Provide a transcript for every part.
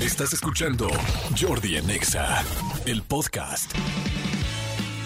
Estás escuchando Jordi en Exa, el podcast.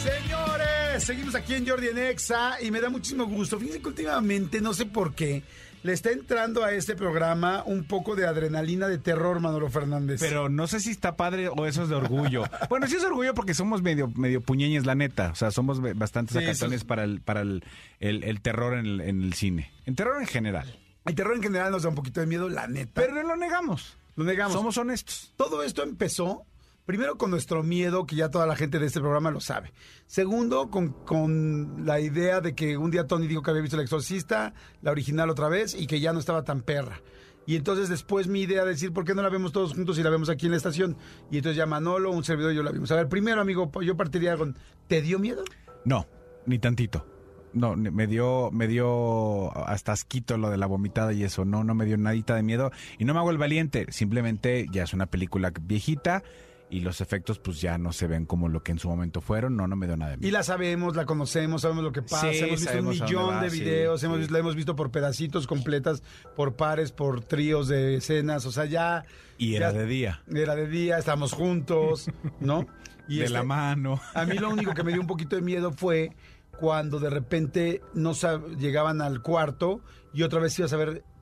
Señores, seguimos aquí en Jordi en Exa y me da muchísimo gusto. Fíjense que últimamente, no sé por qué, le está entrando a este programa un poco de adrenalina de terror, Manolo Fernández. Pero no sé si está padre o eso es de orgullo. bueno, sí es orgullo porque somos medio, medio puñeñes, la neta. O sea, somos be- bastante Sí, sos- para, el, para el, el- el terror en el, en el cine. En terror en general. el terror en general nos da un poquito de miedo, la neta. Pero no lo negamos. Lo negamos. Somos honestos. Todo esto empezó, primero con nuestro miedo, que ya toda la gente de este programa lo sabe. Segundo, con, con la idea de que un día Tony dijo que había visto El Exorcista, la original otra vez, y que ya no estaba tan perra. Y entonces después mi idea de decir, ¿por qué no la vemos todos juntos y la vemos aquí en la estación? Y entonces ya Manolo, un servidor y yo la vimos. A ver, primero, amigo, yo partiría con, ¿te dio miedo? No, ni tantito. No, me dio, me dio hasta asquito lo de la vomitada y eso. No, no me dio nadita de miedo. Y no me hago el valiente. Simplemente ya es una película viejita y los efectos pues ya no se ven como lo que en su momento fueron. No, no me dio nada de miedo. Y la sabemos, la conocemos, sabemos lo que pasa, Sí, hemos visto un millón va, de sí, videos, hemos sí. la hemos visto por pedacitos completas, por pares, por tríos de escenas, o sea, ya... Y era ya- de día. Era de día, estábamos juntos, ¿no? Y de este, la mano. A mí lo único que me dio un poquito de miedo fue cuando de repente no llegaban al cuarto y otra vez ibas a ver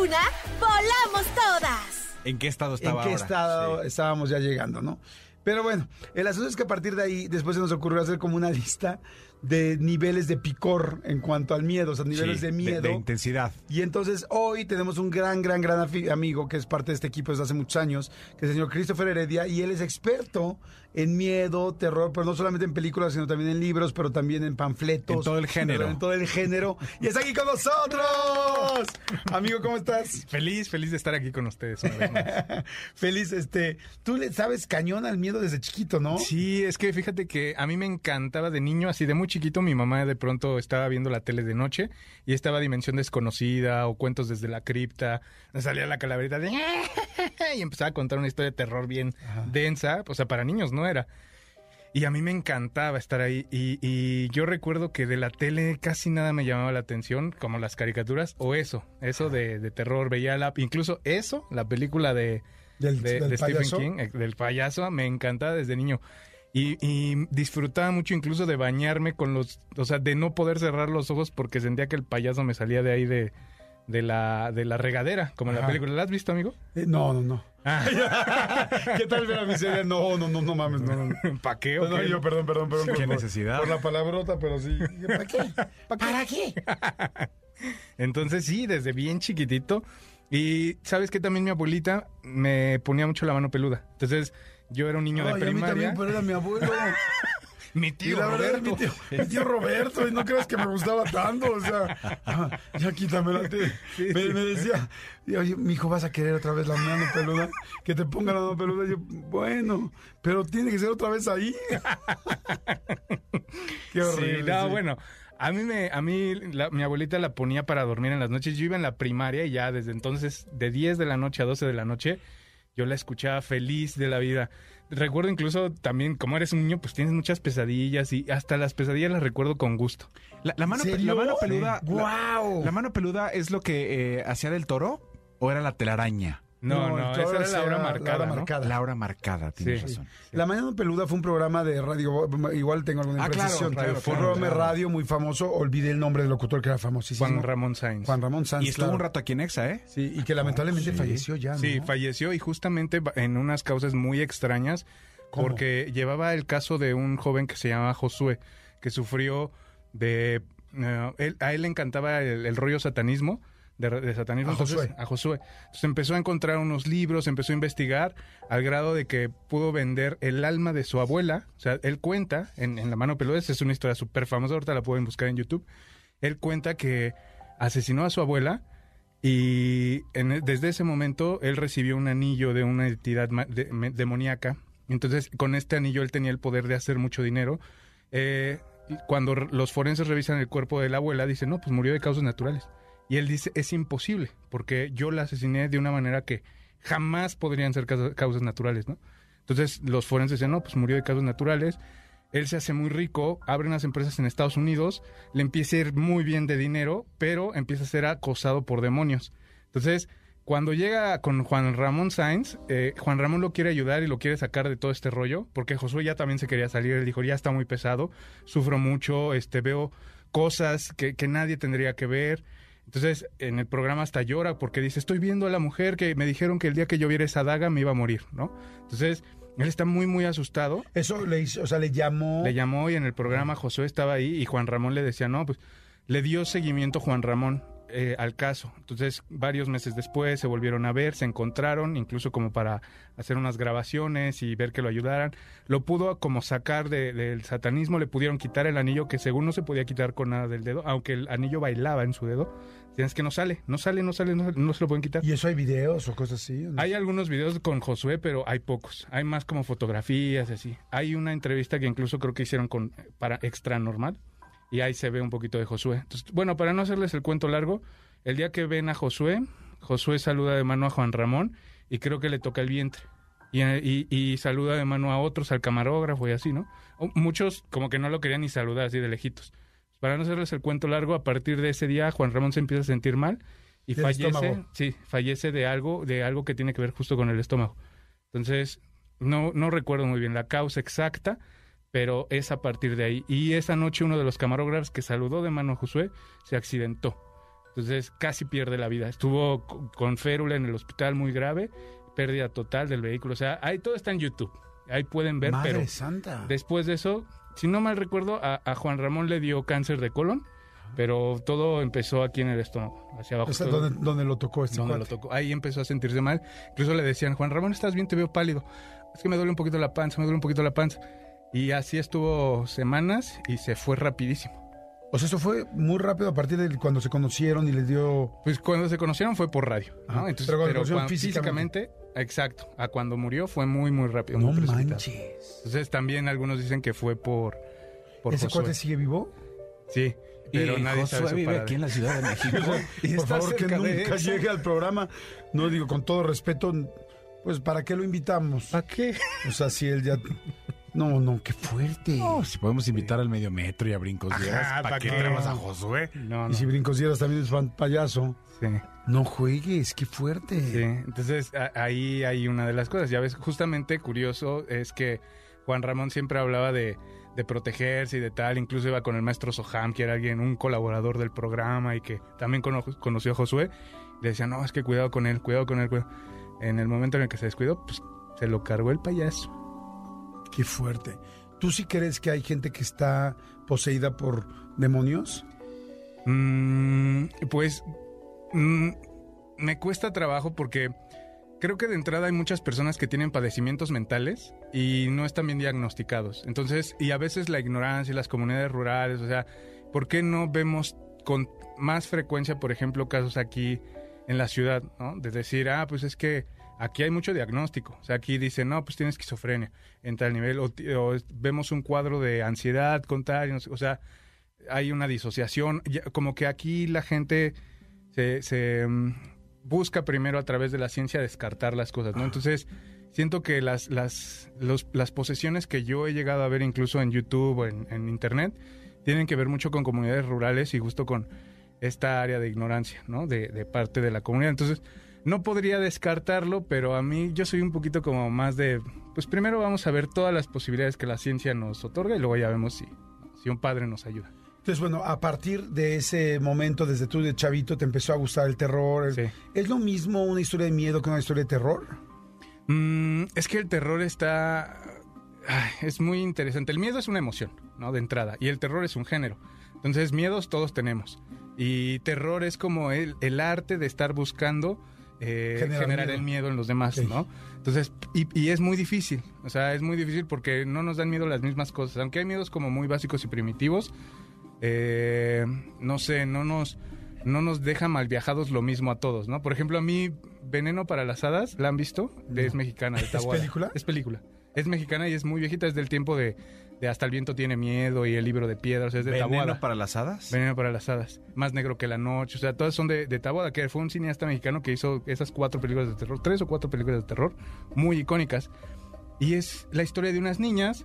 una, volamos todas. ¿En qué estado en estaba qué ahora? estado Sí. estábamos ya llegando, ¿no? Pero bueno, el asunto es que a partir de ahí, después se nos ocurrió hacer como una lista de niveles de picor en cuanto al miedo, o sea, niveles Sí, de miedo. de intensidad. Y entonces hoy tenemos un gran, gran, gran amigo que es parte de este equipo desde hace muchos años, que es el señor Christopher Heredia, y él es experto en miedo, terror, pero no solamente en películas, sino también en libros, pero también en panfletos. En todo el género. En todo el género. Y está aquí con nosotros. Amigo, ¿cómo estás? Feliz, feliz de estar aquí con ustedes una vez más. Feliz, este, tú le sabes cañón al miedo desde chiquito, ¿no? Sí, es que fíjate que a mí me encantaba de niño, así de muy chiquito, mi mamá de pronto estaba viendo la tele de noche y estaba Dimensión Desconocida o Cuentos desde la cripta, salía la calaverita de... y empezaba a contar una historia de terror bien densa, o sea, para niños no era. Y a mí me encantaba estar ahí. Y, y yo recuerdo que de la tele casi nada me llamaba la atención, como las caricaturas, o eso, eso de, de terror. Veía la, incluso eso, la película de, Del- de, del de Stephen payaso. King, eh, del payaso, me encantaba desde niño. Y, y disfrutaba mucho incluso de bañarme con los, o sea, de no poder cerrar los ojos porque sentía que el payaso me salía de ahí de, de la, de la regadera, como en la película. ¿La has visto, amigo? Eh, no, no, no. Ah. ¿Qué tal ver a mi serie? No, no, no, no mames, no. no. ¿Para qué? No, qué? yo, perdón, perdón, perdón. Qué por- necesidad. Por la palabrota, pero sí. ¿Para qué? ¿Para qué? Entonces sí, desde bien chiquitito. Y sabes que también mi abuelita me ponía mucho la mano peluda. Entonces yo era un niño Ay, de a mí primaria. también, pero era mi abuelo. Mi Y tío la verdad, Roberto. mi tío, mi tío Roberto, y no creas que me gustaba tanto, o sea, ah, ya quítamela. te- me, me decía, oye, mi hijo, ¿vas a querer otra vez la mano peluda? Que te ponga la mano peluda. Y yo, bueno, pero tiene que ser otra vez ahí. Qué horrible. Sí, no, sí. bueno, a mí me, a mí la- mi abuelita la ponía para dormir en las noches. Yo iba en la primaria y ya desde entonces, de 10 de la noche a 12 de la noche, yo la escuchaba feliz de la vida. Recuerdo incluso también, como eres un niño, pues tienes muchas pesadillas y hasta las pesadillas las recuerdo con gusto. La, la mano, peluda. Sí. la- ¡Guau! La, mano peluda es lo que eh, hacía del toro o era la telaraña? No, no, toro esa era la hora marcada, la hora ¿no? marcada. La hora marcada, tienes Sí. razón. La Mañana Peluda fue un programa de radio, igual tengo alguna Ah, claro. Radio fue un programa de radio muy famoso, olvidé el nombre del locutor que era famosísimo. Juan Ramón Sainz. Juan Ramón Sanz. Y estuvo claro. un rato aquí en Exa, ¿eh? Sí, y que lamentablemente Sí. falleció ya, ¿no? Sí, falleció y justamente en unas causas muy extrañas ¿Cómo? porque llevaba el caso de un joven que se llamaba Josué, que sufrió de... eh, él- a él le encantaba el, el rollo satanismo, de, de satanismo. A entonces- Josué. A Josué. Entonces empezó a encontrar unos libros, empezó a investigar al grado de que pudo vender el alma de su abuela. O sea, él cuenta, en, en La mano peluda, es una historia súper famosa, ahorita la pueden buscar en YouTube. Él cuenta que asesinó a su abuela y en- desde ese momento él recibió un anillo de una entidad de- demoníaca. Entonces, con este anillo él tenía el poder de hacer mucho dinero. Eh, cuando los forenses revisan el cuerpo de la abuela, dicen, no, pues murió de causas naturales. Y él dice, es imposible, porque yo la asesiné de una manera que jamás podrían ser causa- causas naturales, ¿no? Entonces, los forenses dicen, no, pues murió de causas naturales. Él se hace muy rico, abre unas empresas en Estados Unidos, le empieza a ir muy bien de dinero, pero empieza a ser acosado por demonios. Entonces, cuando llega con Juan Ramón Sainz, eh, Juan Ramón lo quiere ayudar y lo quiere sacar de todo este rollo, porque Josué ya también se quería salir. Él dijo, ya está muy pesado, sufro mucho, este, veo cosas que nadie tendría que ver. Entonces, en el programa hasta llora porque dice, estoy viendo a la mujer que me dijeron que el día que yo viera esa daga me iba a morir, ¿no? Entonces, él está muy, muy asustado. Eso le hizo, o sea, le llamó. Le llamó y en el programa Josué estaba ahí y Juan Ramón le decía, no, pues le dio seguimiento Juan Ramón eh, al caso. Entonces, varios meses después se volvieron a ver, se encontraron, incluso como para hacer unas grabaciones y ver que lo ayudaran. Lo pudo como sacar de- del satanismo, le pudieron quitar el anillo que según no se podía quitar con nada del dedo, aunque el anillo bailaba en su dedo. Tienes que no sale, no sale, no sale, no, no se lo pueden quitar. ¿Y eso hay videos o cosas así? Hay algunos videos con Josué, pero hay pocos. Hay más como fotografías, así. Hay una entrevista que incluso creo que hicieron con para Extra Normal y ahí se ve un poquito de Josué. Entonces, bueno, para no hacerles el cuento largo, el día que ven a Josué, Josué saluda de mano a Juan Ramón y creo que le toca el vientre. Y, y- y saluda de mano a otros, al camarógrafo y así, ¿no? Muchos como que no lo querían ni saludar así de lejitos. Para no hacerles el cuento largo, a partir de ese día Juan Ramón se empieza a sentir mal y fallece, estómago. sí, fallece de algo, de algo que tiene que ver justo con el estómago. Entonces, no, no recuerdo muy bien la causa exacta, pero es a partir de ahí. Y esa noche uno de los camarógrafos que saludó de mano a Josué se accidentó. Entonces casi pierde la vida. Estuvo co- con férula en el hospital muy grave, pérdida total del vehículo. O sea, ahí todo está en YouTube. Ahí pueden ver, Madre pero santa. después de eso, si no mal recuerdo, a, a Juan Ramón le dio cáncer de colon, pero todo empezó aquí en el estómago, hacia abajo. O sea, todo- donde, donde lo tocó este donde lo tocó. Ahí empezó a sentirse mal. Incluso le decían, Juan Ramón, ¿estás bien? Te veo pálido. Es que me duele un poquito la panza, me duele un poquito la panza. Y así estuvo semanas y se fue rapidísimo. O sea, eso fue muy rápido a partir de cuando se conocieron y les dio... Pues cuando se conocieron fue por radio, ¿no? Entonces, pero pero, cuando conocieron cuando- físicamente. físicamente, exacto. A cuando murió fue muy, muy rápido. No muy manches. Entonces también algunos dicen que fue por, por ¿Ese Josué. cuate sigue vivo? Sí, pero y nadie Josué sabe su vive paradero. aquí en la Ciudad de México. y Por favor, que nunca llegue al programa. No digo, con todo respeto, pues ¿para qué lo invitamos? ¿Para qué? O sea, si él ya... No, no, qué fuerte. No, si podemos invitar al medio metro y a Brincos Dieras, ¿para ¿pa' qué qué? traemos a Josué? No, no. Y si Brincos Dieras también es fan payaso. Sí. No juegues, qué fuerte. Sí, entonces a- ahí hay una de las cosas. Ya ves, justamente curioso es que Juan Ramón siempre hablaba de, de protegerse y de tal. Incluso iba con el maestro Soham, que era alguien, un colaborador del programa y que también cono- conoció a Josué. Le decía, no, es que cuidado con él, cuidado con él. cuidado". En el momento en el que se descuidó, pues se lo cargó el payaso. Qué fuerte. ¿Tú sí crees que hay gente que está poseída por demonios? Mm, pues mm, me cuesta trabajo porque creo que de entrada hay muchas personas que tienen padecimientos mentales y no están bien diagnosticados. Entonces, y a veces la ignorancia y las comunidades rurales, o sea, ¿por qué no vemos con más frecuencia, por ejemplo, casos aquí en la ciudad, ¿no? De decir, ah, pues es que aquí hay mucho diagnóstico. O sea, aquí dicen, no, pues tienes esquizofrenia en tal nivel. O, o vemos un cuadro de ansiedad con tal, o sea, hay una disociación. Como que aquí la gente se, mm, busca primero a través de la ciencia descartar las cosas, ¿no? Entonces, siento que las, las, las posesiones que yo he llegado a ver incluso en YouTube o en, en Internet tienen que ver mucho con comunidades rurales y justo con esta área de ignorancia, ¿no? De, de parte de la comunidad. Entonces, no podría descartarlo, pero a mí yo soy un poquito como más de, pues primero vamos a ver todas las posibilidades que la ciencia nos otorga y luego ya vemos si, si un padre nos ayuda. Entonces, bueno, a partir de ese momento, desde tú de chavito, te empezó a gustar el terror. Sí. ¿Es lo mismo una historia de miedo que una historia de terror? Mm, es que el terror está... ay, es muy interesante. El miedo es una emoción, ¿no? De entrada. Y el terror es un género. Entonces, miedos todos tenemos. Y terror es como el, el arte de estar buscando eh, Generar generar, miedo. el miedo en los demás. ¿no? Entonces, y, y es muy difícil. O sea, es muy difícil porque no nos dan miedo las mismas cosas. Aunque hay miedos como muy básicos y primitivos, eh, no sé, no nos, no nos deja mal viajados lo mismo a todos, ¿no? Por ejemplo, a mí, Veneno para las Hadas, ¿la han visto? Es mexicana, de ¿Es película? Es película. Es mexicana y es muy viejita, es del tiempo de, de Hasta el viento tiene miedo y el libro de piedras, es de ¿Veneno Taboada. para las hadas? Veneno para las hadas. Más negro que la noche. O sea, todas son de, de Taboada, que fue un cineasta mexicano que hizo esas cuatro películas de terror, tres o cuatro películas de terror, muy icónicas. Y es la historia de unas niñas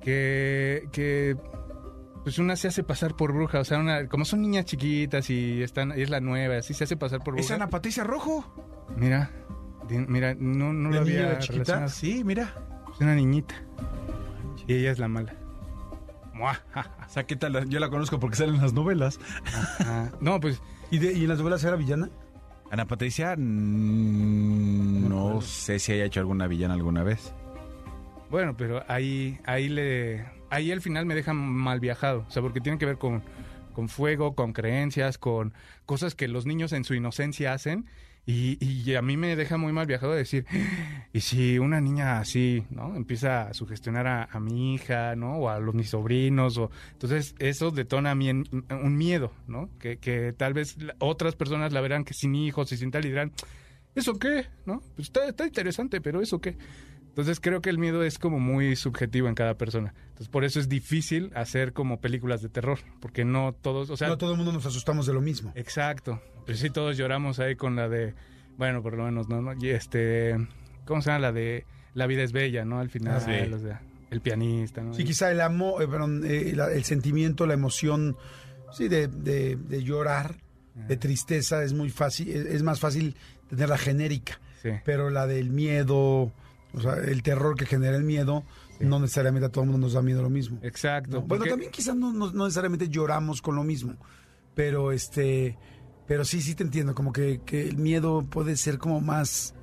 que, que pues una se hace pasar por bruja. O sea, una, como son niñas chiquitas y están, y es la nueva, así se hace pasar por ¿Es bruja. Ana Patricia Rojo? Mira, mira, no, no ¿De lo había chiquita? Sí, mira. Es una niñita. Y ella es la mala. Mua. O sea, ¿qué tal? Yo la conozco porque salen las novelas. Ajá. No, pues ¿Y, de- y en las novelas era villana? Ana Patricia, No sé si haya hecho alguna villana alguna vez. Bueno, pero ahí, ahí le, ahí al final me deja mal viajado, o sea, porque tiene que ver con, con fuego, con creencias, con cosas que los niños en su inocencia hacen y, y a mí me deja muy mal viajado decir, y si una niña así, ¿no? Empieza a sugestionar a, a mi hija, ¿no? O a los mis sobrinos, o entonces eso detona a mí en- un miedo, ¿no? Que, que tal vez otras personas la verán que sin hijos y sin tal y dirán, ¿eso qué? ¿No? Pues está, está interesante, pero ¿eso qué? Entonces creo que el miedo es como muy subjetivo en cada persona. Entonces por eso es difícil hacer como películas de terror, porque no todos, o sea, no todo el mundo nos asustamos de lo mismo. exacto. Pero sí todos lloramos ahí con la de, bueno, por lo menos, ¿no? ¿no? Y este, ¿cómo se llama? La de La vida es bella, ¿no? Al final, Ah, sí. o sea, el pianista, ¿no? Sí, quizá el amor, eh, perdón, eh, la- el sentimiento, la emoción, sí, de, de- de llorar, de tristeza, es muy fácil, es, es más fácil tener la genérica, sí. pero la del miedo, o sea, el terror que genera el miedo, no necesariamente a todo el mundo nos da miedo lo mismo. Exacto. ¿no? Bueno, porque- también quizás no, no- no necesariamente lloramos con lo mismo, pero este, pero sí, sí te entiendo, como que, que el miedo puede ser como más,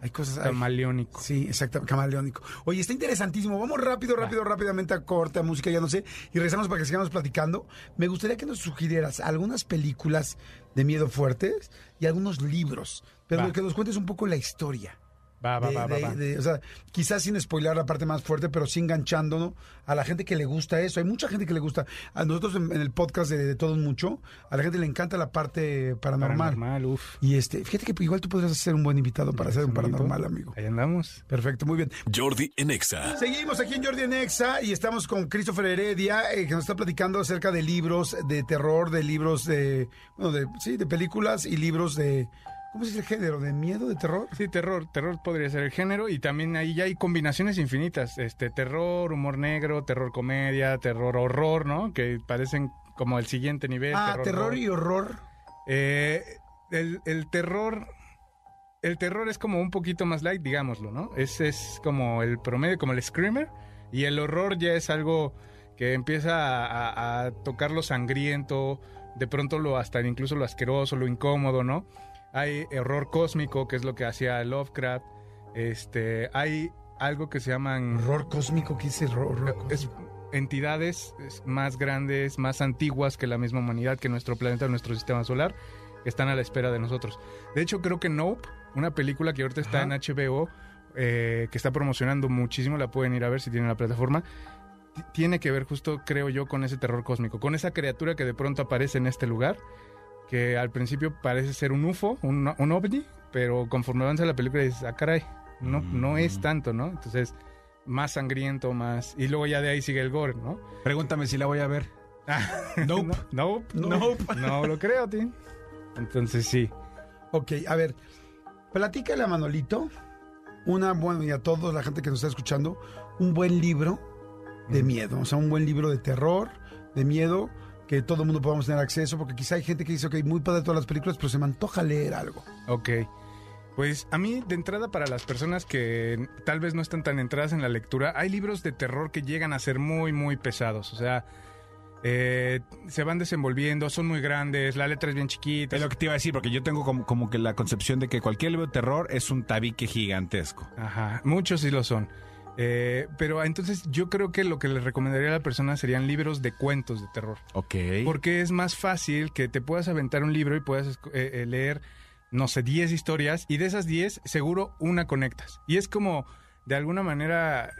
hay cosas... camaleónico. Sí, exacto, camaleónico. Oye, está interesantísimo. Vamos rápido, rápido, rápidamente a corte, a música, ya no sé, y regresamos para que sigamos platicando. Me gustaría que nos sugirieras algunas películas de miedo fuertes y algunos libros, pero que nos cuentes un poco la historia. Va, va, De- va, va, de- va. de- o sea, quizás sin spoiler la parte más fuerte, pero sí enganchando ¿no? a la gente que le gusta eso. Hay mucha gente que le gusta. A nosotros en, en el podcast de, de Todo un Mucho, a la gente le encanta la parte paranormal. Paranormal, uf. Y este, fíjate que igual tú podrías ser un buen invitado para hacer un paranormal, amigo. Ahí andamos. Perfecto, muy bien. Jordi en Exa. Seguimos aquí en Jordi en Exa y estamos con Christopher Heredia, eh, que nos está platicando acerca de libros de terror, de libros de, bueno, de, sí, de películas y libros de, ¿cómo dice el género? ¿De miedo, de terror? Sí, terror, terror podría ser el género y también ahí ya hay combinaciones infinitas, este terror, humor negro, terror comedia, terror horror, ¿no? Que parecen como el siguiente nivel. Ah, terror y horror. Eh, el, el terror, el terror es como un poquito más light, digámoslo, ¿no? Es, es como el promedio, como el screamer y el horror ya es algo que empieza a, a- a tocar lo sangriento, de pronto lo hasta incluso lo asqueroso, lo incómodo, ¿no? Hay horror cósmico, que es lo que hacía Lovecraft. Este, hay algo que se llaman Horror cósmico, ¿qué es- entidades es, más grandes, más antiguas que la misma humanidad, que nuestro planeta, nuestro sistema solar, están a la espera de nosotros. De hecho, creo que Nope, una película que ahorita está Ajá. en HBO, eh, que está promocionando muchísimo, la pueden ir a ver si tienen la plataforma, ti- tiene que ver justo, creo yo, con ese terror cósmico, con esa criatura que de pronto aparece en este lugar, que al principio parece ser un UFO, un, un ovni, pero conforme avanza la película dices, ah, caray, no, no es tanto, ¿no? Entonces, más sangriento, más... Y luego ya de ahí sigue el gore, ¿no? Pregúntame si la voy a ver. Nope. No, nope. Nope. No lo creo, Tim. Entonces sí. Ok, a ver, platícale a Manolito, una, bueno, y a todos, la gente que nos está escuchando, un buen libro de miedo, o sea, un buen libro de terror, de miedo, que todo el mundo podamos tener acceso, porque quizá hay gente que dice, ok, muy padre todas las películas, pero se me antoja leer algo. Ok. Pues a mí, de entrada, para las personas que tal vez no están tan entradas en la lectura, hay libros de terror que llegan a ser muy, muy pesados. O sea, eh, se van desenvolviendo, son muy grandes, la letra es bien chiquita. Es lo que te iba a decir, porque yo tengo como, como que la concepción de que cualquier libro de terror es un tabique gigantesco. Ajá, muchos sí lo son. Eh, pero entonces yo creo que lo que le recomendaría a la persona serían libros de cuentos de terror. Ok. Porque es más fácil que te puedas aventar un libro y puedas eh, eh, leer, no sé, 10 historias y de esas 10 seguro una conectas. Y es como, de alguna manera,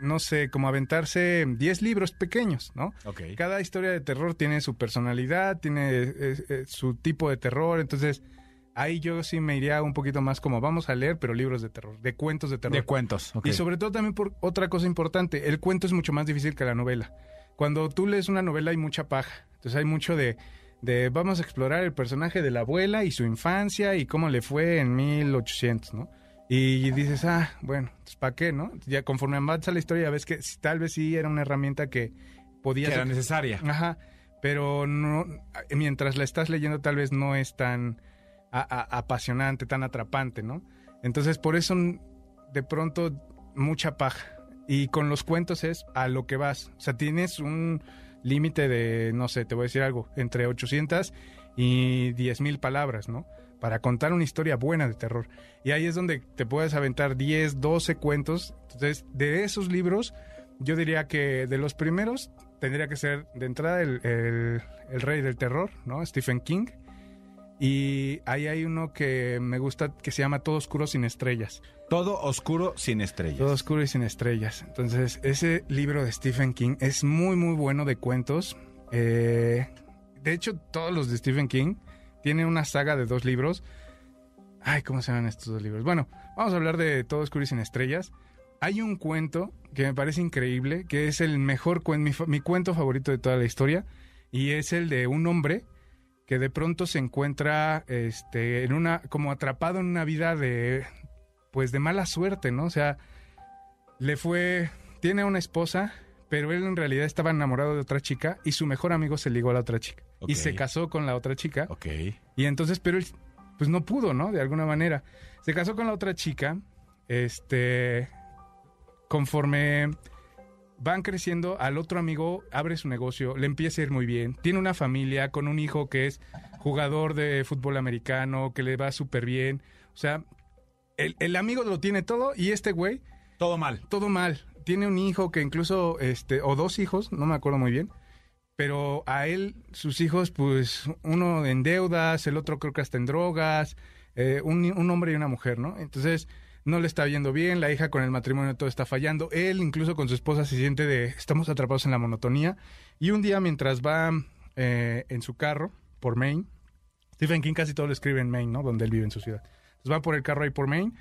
no sé, como aventarse 10 libros pequeños, ¿no? Ok. Cada historia de terror tiene su personalidad, tiene eh, su tipo de terror, entonces ahí yo sí me iría un poquito más como vamos a leer, pero libros de terror, de cuentos de terror. De cuentos. ok. Y sobre todo también por otra cosa importante, el cuento es mucho más difícil que la novela. Cuando tú lees una novela hay mucha paja, entonces hay mucho de, de vamos a explorar el personaje de la abuela y su infancia y cómo le fue en 1800, ¿no? Y dices, ah, bueno, ¿para qué, no? Ya conforme avanza la historia ves que tal vez sí era una herramienta que podías... Que era necesaria. Ajá, pero no, mientras la estás leyendo tal vez no es tan apasionante, tan atrapante, ¿no? Entonces por eso de pronto mucha paja. Y con los cuentos es a lo que vas. O sea, tienes un límite de, no sé, te voy a decir algo, entre 800 y 10 mil palabras, ¿no? Para contar una historia buena de terror. Y ahí es donde te puedes aventar 10, 12 cuentos. Entonces, de esos libros, yo diría que de los primeros tendría que ser de entrada el- el rey del terror, ¿no? Stephen King. Y ahí hay uno que me gusta que se llama Todo Oscuro sin estrellas. Todo oscuro sin estrellas. Todo Oscuro y sin estrellas. Entonces, ese libro de Stephen King es muy, muy bueno de cuentos. Eh, de hecho, todos los de Stephen King tienen una saga de dos libros. Ay, ¿cómo se llaman estos dos libros? Bueno, vamos a hablar de Todo Oscuro y sin estrellas. Hay un cuento que me parece increíble, que es el mejor cuento, mi, cuento favorito de toda la historia, y es el de un hombre que de pronto se encuentra este, en una, como atrapado en una vida de, pues de mala suerte, ¿no? O sea, le fue, tiene una esposa, pero él en realidad estaba enamorado de otra chica y su mejor amigo se ligó a la otra chica y se casó con la otra chica Ok. y entonces, pero él, pues no pudo, ¿no? De alguna manera. Se casó con la otra chica, este, conforme van creciendo, al otro amigo abre su negocio, le empieza a ir muy bien, tiene una familia con un hijo que es jugador de fútbol americano, que le va súper bien, o sea, el, el amigo lo tiene todo y este güey Todo mal. todo mal. Tiene un hijo que incluso, este, o dos hijos, no me acuerdo muy bien. Pero a él, sus hijos, pues, uno en deudas, el otro creo que hasta en drogas, eh, un, un hombre y una mujer, ¿no? Entonces, no le está yendo bien, la hija con el matrimonio todo está fallando. Él, incluso con su esposa, se siente de, estamos atrapados en la monotonía. Y un día, mientras va eh, en su carro por Maine, Stephen King casi todo lo escribe en Maine, ¿no? Donde él vive en su ciudad. Entonces va por el carro ahí por Maine.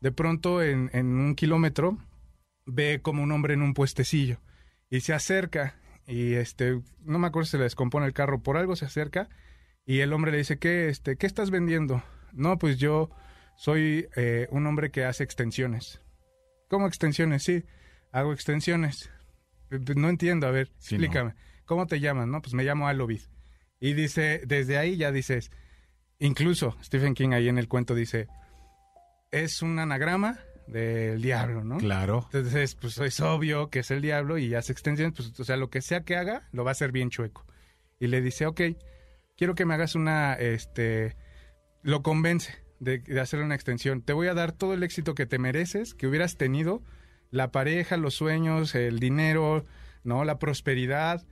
De pronto, en, en un kilómetro, ve como un hombre en un puestecillo y se acerca y este no me acuerdo si se le descompone el carro por algo se acerca y el hombre le dice qué este qué estás vendiendo no pues yo soy eh, un hombre que hace extensiones. Cómo extensiones sí hago extensiones. "Eh, pues, no entiendo a ver Sí, explícame. Cómo te llamas no pues me llamo Alovid. Y dice desde ahí ya dices incluso Stephen King ahí en el cuento dice es un anagrama del diablo, ¿no? Claro. Entonces, pues es obvio que es el diablo y hace extensiones, pues, o sea, lo que sea que haga, lo va a hacer bien chueco. Y le dice, ok, quiero que me hagas una, este, lo convence de, de hacerle una extensión. Te voy a dar todo el éxito que te mereces, que hubieras tenido, la pareja, los sueños, el dinero, ¿no? La prosperidad,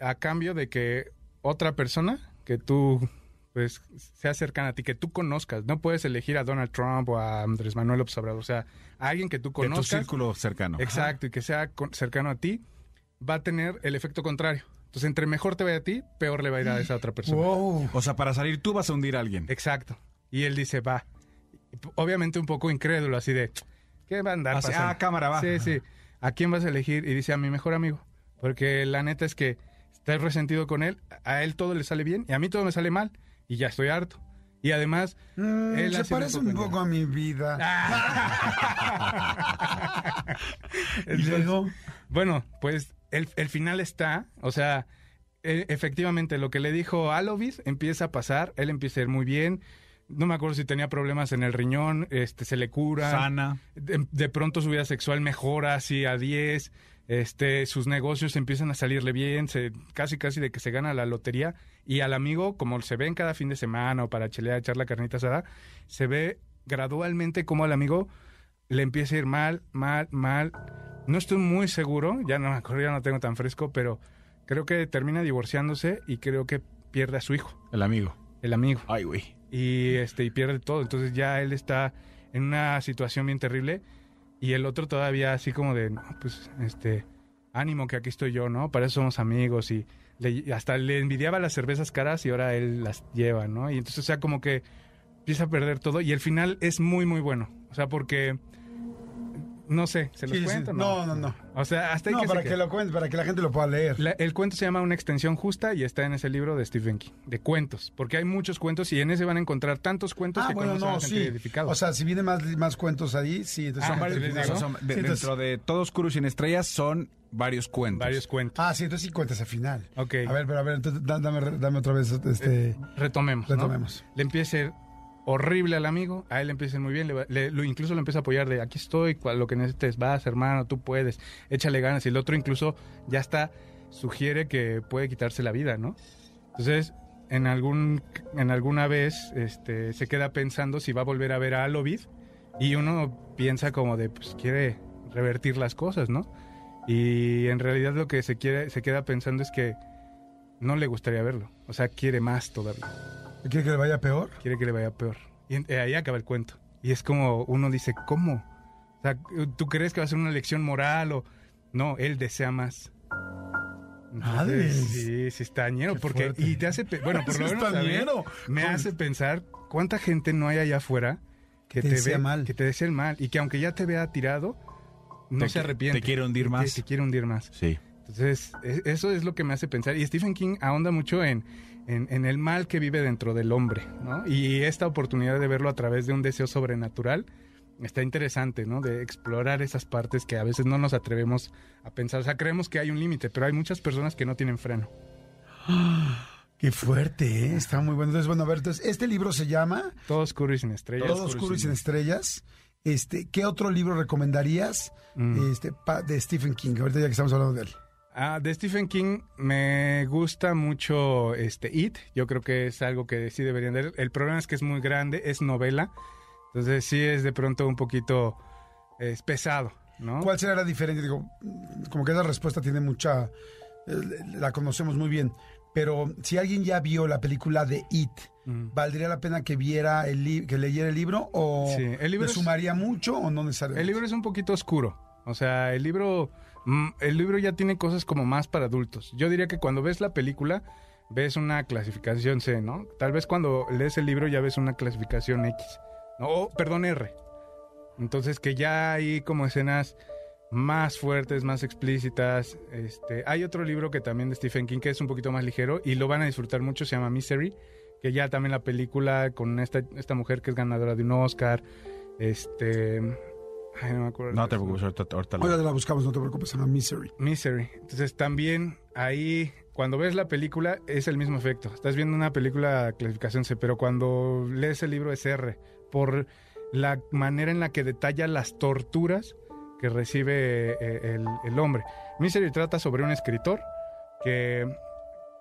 a cambio de que otra persona que tú pues sea cercana a ti, que tú conozcas. No puedes elegir a Donald Trump o a Andrés Manuel López Obrador. O sea, a alguien que tú De tu conozcas. círculo cercano. Exacto, y que sea cercano a ti, va a tener el efecto contrario. Entonces, entre mejor te vaya a ti, peor le va a ir a esa otra persona. Wow. O sea, para salir tú vas a hundir a alguien. Exacto. Y él dice, va. Obviamente un poco incrédulo, así de, ¿qué va a andar Así, ah, cámara, va. Sí, sí. ¿A quién vas a elegir? Y dice, a mi mejor amigo. Porque la neta es que estás resentido con él, a él todo le sale bien y a mí todo me sale mal. Y ya estoy harto. Y además, Mm, él se parece un un poco a mi vida. y luego, Bueno, pues el, el final está, o sea, e- efectivamente lo que le dijo Alovis empieza a pasar, él empieza a ir muy bien, no me acuerdo si tenía problemas en el riñón, este, se le cura. Sana. De, de pronto su vida sexual mejora así a 10, este, sus negocios empiezan a salirle bien, se, casi casi de que se gana la lotería y al amigo, como se ven cada fin de semana o para chelear, echar la carnita asada, se ve gradualmente como al amigo le empieza a ir mal, mal, mal. No estoy muy seguro, ya no me acuerdo, ya no tengo tan fresco, pero creo que termina divorciándose y creo que pierde a su hijo, El amigo. el amigo Ay, güey. Y este y pierde todo. Entonces ya él está en una situación bien terrible y el otro todavía así como de pues este ánimo que aquí estoy yo no para eso somos amigos y le- hasta le envidiaba las cervezas caras y ahora él las lleva no y entonces o sea como que empieza a perder todo y el final es muy muy bueno. O sea porque no sé se los Sí, sí. cuento No, no, no. o sea hasta ahí No, que para que lo cuente, para que la gente lo pueda leer. La- el cuento se llama Una extensión justa y está en ese libro de Stephen King, de cuentos, porque hay muchos cuentos y en ese van a encontrar tantos cuentos Ah, que bueno, no, sí. identificada. O sea, si vienen más, más cuentos ahí, sí. Entonces Ah, son varios varios. les ¿no? digo. Son- de- Sí, entonces- dentro de Todo Oscuro y Sin Estrellas son varios cuentos. varios cuentos. Ah, sí, entonces sí cuentas al final. Ok. A ver, pero a ver, entonces da- dame, dame otra vez este... Retomemos. ¿no? Retomemos. Le empieza a horrible al amigo, a él le empieza muy bien, le le- incluso lo empieza a apoyar de aquí estoy, cual- lo que necesites, vas hermano, tú puedes, échale ganas. Y el otro incluso ya está, sugiere que puede quitarse la vida, ¿no? Entonces, en algún en alguna vez este, se queda pensando si va a volver a ver a Alovid y uno piensa como de, pues quiere revertir las cosas, ¿no? Y en realidad lo que se, quiere, se queda pensando es que no le gustaría verlo, o sea, quiere más todavía ¿Quiere que le vaya peor? quiere que le vaya peor. Y eh, ahí acaba el cuento. Y es como uno dice, ¿cómo? O sea, ¿tú crees que va a ser una lección moral o...? No, él desea más. Madres. sí, sí está ñero. Qué Porque, fuerte. y te hace... Bueno, por lo menos está ñero. me Con- hace pensar cuánta gente no hay allá afuera que Te te, desea ve mal. Que te desea el mal. Y que aunque ya te vea tirado, no Te se arrepiente. te quiere hundir más. Te, quiere hundir más. Sí. Entonces, e- eso es lo que me hace pensar. Y Stephen King ahonda mucho en, en, en el mal que vive dentro del hombre, ¿no? Y esta oportunidad de verlo a través de un deseo sobrenatural está interesante, ¿no? De explorar esas partes que a veces no nos atrevemos a pensar. O sea, creemos que hay un límite, pero hay muchas personas que no tienen freno. Qué fuerte, ¿eh? Está muy bueno. Entonces, bueno, a ver, entonces, este libro se llama Todo oscuro y sin estrellas. Todo Oscuro y Sin Estrellas. Este, ¿Qué otro libro recomendarías Mm. este, de Stephen King? Ahorita ya que estamos hablando de él. Ah, de Stephen King me gusta mucho este It. Yo creo que es algo que sí deberían leer. El problema es que es muy grande, es novela. Entonces sí es de pronto un poquito es pesado, ¿no? ¿Cuál será la diferencia? Digo, como que esa respuesta tiene mucha... eh, La conocemos muy bien. Pero si alguien ya vio la película de It, Mm. ¿valdría la pena que viera el que leyera el libro o Sí, el libro le es- sumaría mucho o no necesariamente? El libro es un poquito oscuro. O sea, el libro, el libro ya tiene cosas como más para adultos. Yo diría que cuando ves la película, ves una clasificación C, ¿no? Tal vez cuando lees el libro ya ves una clasificación X. No, o, perdón, R. Entonces que ya hay como escenas más fuertes, más explícitas. Este, hay otro libro que también de Stephen King que es un poquito más ligero y lo van a disfrutar mucho, se llama Misery, que ya también la película con esta, esta mujer que es ganadora de un Oscar. Este. Ay, no me acuerdo. No te preocupes, ahorita, ahorita Ahora la buscamos, no te preocupes, se llama Misery. Misery. Entonces también ahí, cuando ves la película, es el mismo efecto. Estás viendo una película clasificación C, pero cuando lees el libro es R, por la manera en la que detalla las torturas que recibe eh, el, el hombre. Misery trata sobre un escritor que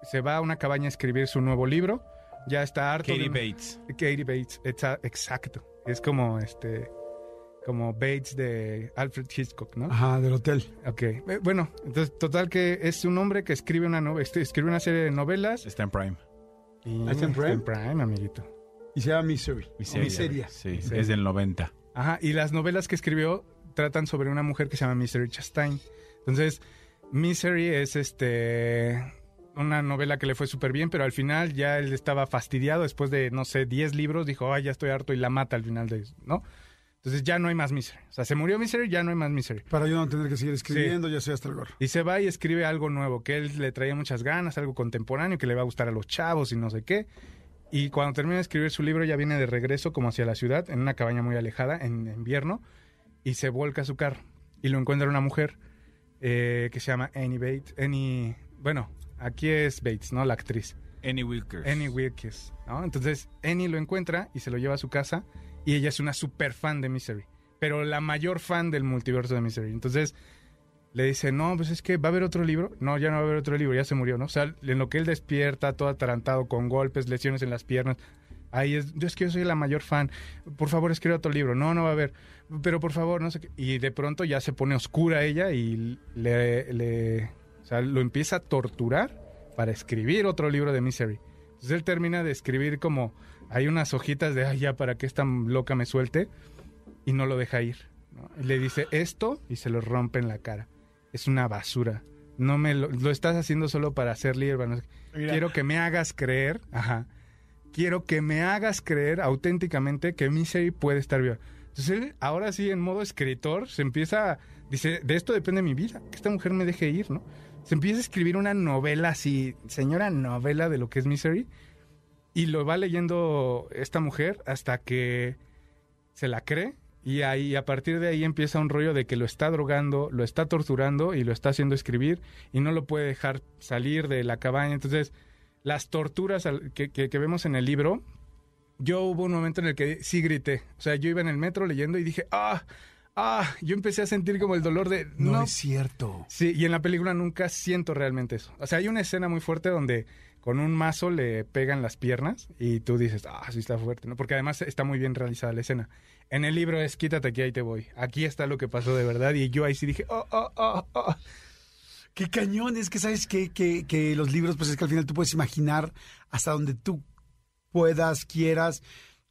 se va a una cabaña a escribir su nuevo libro. Ya está harto Katie de... Bates. Katie Bates, exa- exacto. Es como este como Bates de Alfred Hitchcock, ¿no? Ajá, del hotel. Ok, eh, bueno, entonces total que es un hombre que escribe una novela, escribe una serie de novelas. Está en Prime. Y ¿Está en Prime? Prime, amiguito. Y se llama Misery. Miseria. Miseria. Sí, Miseria. es del 90. Ajá, y las novelas que escribió tratan sobre una mujer que se llama Misery Chastain. Entonces, Misery es este una novela que le fue súper bien, pero al final ya él estaba fastidiado después de, no sé, 10 libros, dijo, ay, ya estoy harto y la mata al final de ¿no? Entonces ya no hay más Misery. O sea, se murió Misery, ya no hay más Misery. Para yo no tener que seguir escribiendo, ya soy hasta el gorro. Y se va y escribe algo nuevo, que él le traía muchas ganas, algo contemporáneo, que le va a gustar a los chavos y no sé qué. Y cuando termina de escribir su libro ya viene de regreso como hacia la ciudad, en una cabaña muy alejada, en invierno, y se vuelca a su carro. Y lo encuentra una mujer eh, que se llama Annie Bates. Annie, bueno, aquí es Bates, ¿no? La actriz. Annie Wilkers. Annie Wilkes, ¿no? Entonces, Annie lo encuentra y se lo lleva a su casa y ella es una super fan de Misery, pero la mayor fan del multiverso de Misery. Entonces, le dice, no, pues es que va a haber otro libro. No, ya no va a haber otro libro, ya se murió, ¿no? O sea, en lo que él despierta, todo atarantado, con golpes, lesiones en las piernas. Ahí es, yo es que yo soy la mayor fan. Por favor, escribe otro libro. No, no va a haber. Pero por favor, no sé qué. Y de pronto ya se pone oscura ella y le, le o sea, lo empieza a torturar para escribir otro libro de Misery. Entonces él termina de escribir como hay unas hojitas de, ay, ya, para que esta loca me suelte. Y no lo deja ir. le dice esto y se lo rompe en la cara es una basura. No me lo, lo estás haciendo solo para hacer libre. no sé qué. Mira. Quiero que me hagas creer, ajá. Quiero que me hagas creer auténticamente que Misery puede estar viva. Entonces él, ahora sí, en modo escritor, se empieza, dice, de esto depende mi vida, que esta mujer me deje ir, ¿no? Se empieza a escribir una novela así, señora novela de lo que es Misery, y lo va leyendo esta mujer hasta que se la cree y ahí a partir de ahí empieza un rollo de que lo está drogando, lo está torturando y lo está haciendo escribir y no lo puede dejar salir de la cabaña. Entonces, las torturas que, que- que vemos en el libro, yo hubo un momento en el que sí grité. O sea, yo iba en el metro leyendo y dije, ah, ah, yo empecé a sentir como el dolor de... No, es cierto. Sí, y en la película nunca siento realmente eso. O sea, hay una escena muy fuerte donde con un mazo le pegan las piernas y tú dices, ah, sí está fuerte, ¿no? Porque además está muy bien realizada la escena. En el libro es, quítate aquí, ahí te voy. Aquí está lo que pasó de verdad y yo ahí sí dije, oh, oh, oh, oh. Qué cañón, es que sabes que, que, que los libros, pues es que al final tú puedes imaginar hasta donde tú puedas, quieras.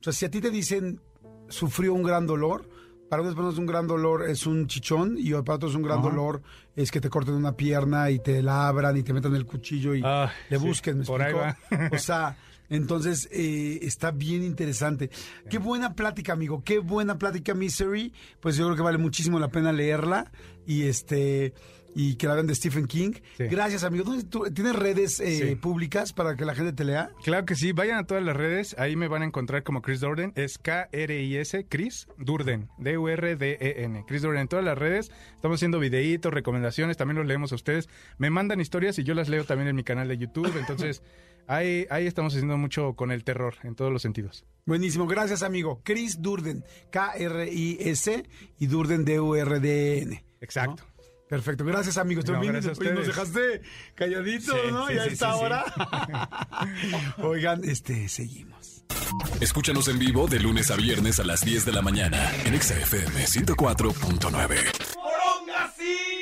O sea, si a ti te dicen sufrió un gran dolor, para unas personas un gran dolor es un chichón y para otros un gran Ajá. dolor es que te corten una pierna y te la abran y te metan el cuchillo y Ah, le sí, busquen, ¿me por ahí explico? va. O sea, entonces eh, está bien interesante. Qué buena plática, amigo. Qué buena plática, Misery. Pues yo creo que vale muchísimo la pena leerla y este y que la vean de Stephen King. Sí. Gracias, amigo. ¿Dónde tú- ¿Tienes redes eh, Sí. públicas para que la gente te lea? Claro que sí, vayan a todas las redes, ahí me van a encontrar como Chris Durden, es K-R-I-S, Chris Durden, D-U-R-D-E-N, Chris Durden en todas las redes, estamos haciendo videitos, recomendaciones, también los leemos a ustedes, me mandan historias y yo las leo también en mi canal de YouTube, entonces ahí, ahí estamos haciendo mucho con el terror en todos los sentidos. Buenísimo. Gracias, amigo. Chris Durden. K-R-I-S y Durden, D-U-R-D-E-N. Exacto. ¿no? Perfecto. Gracias, amigo. No, También gracias a oye, nos ustedes. dejaste calladitos, Sí, ¿no? sí, ya sí, está sí, sí. ahora. Oigan, este, seguimos. Escúchanos en vivo de lunes a viernes a las 10 de la mañana en Exa FM 104.9.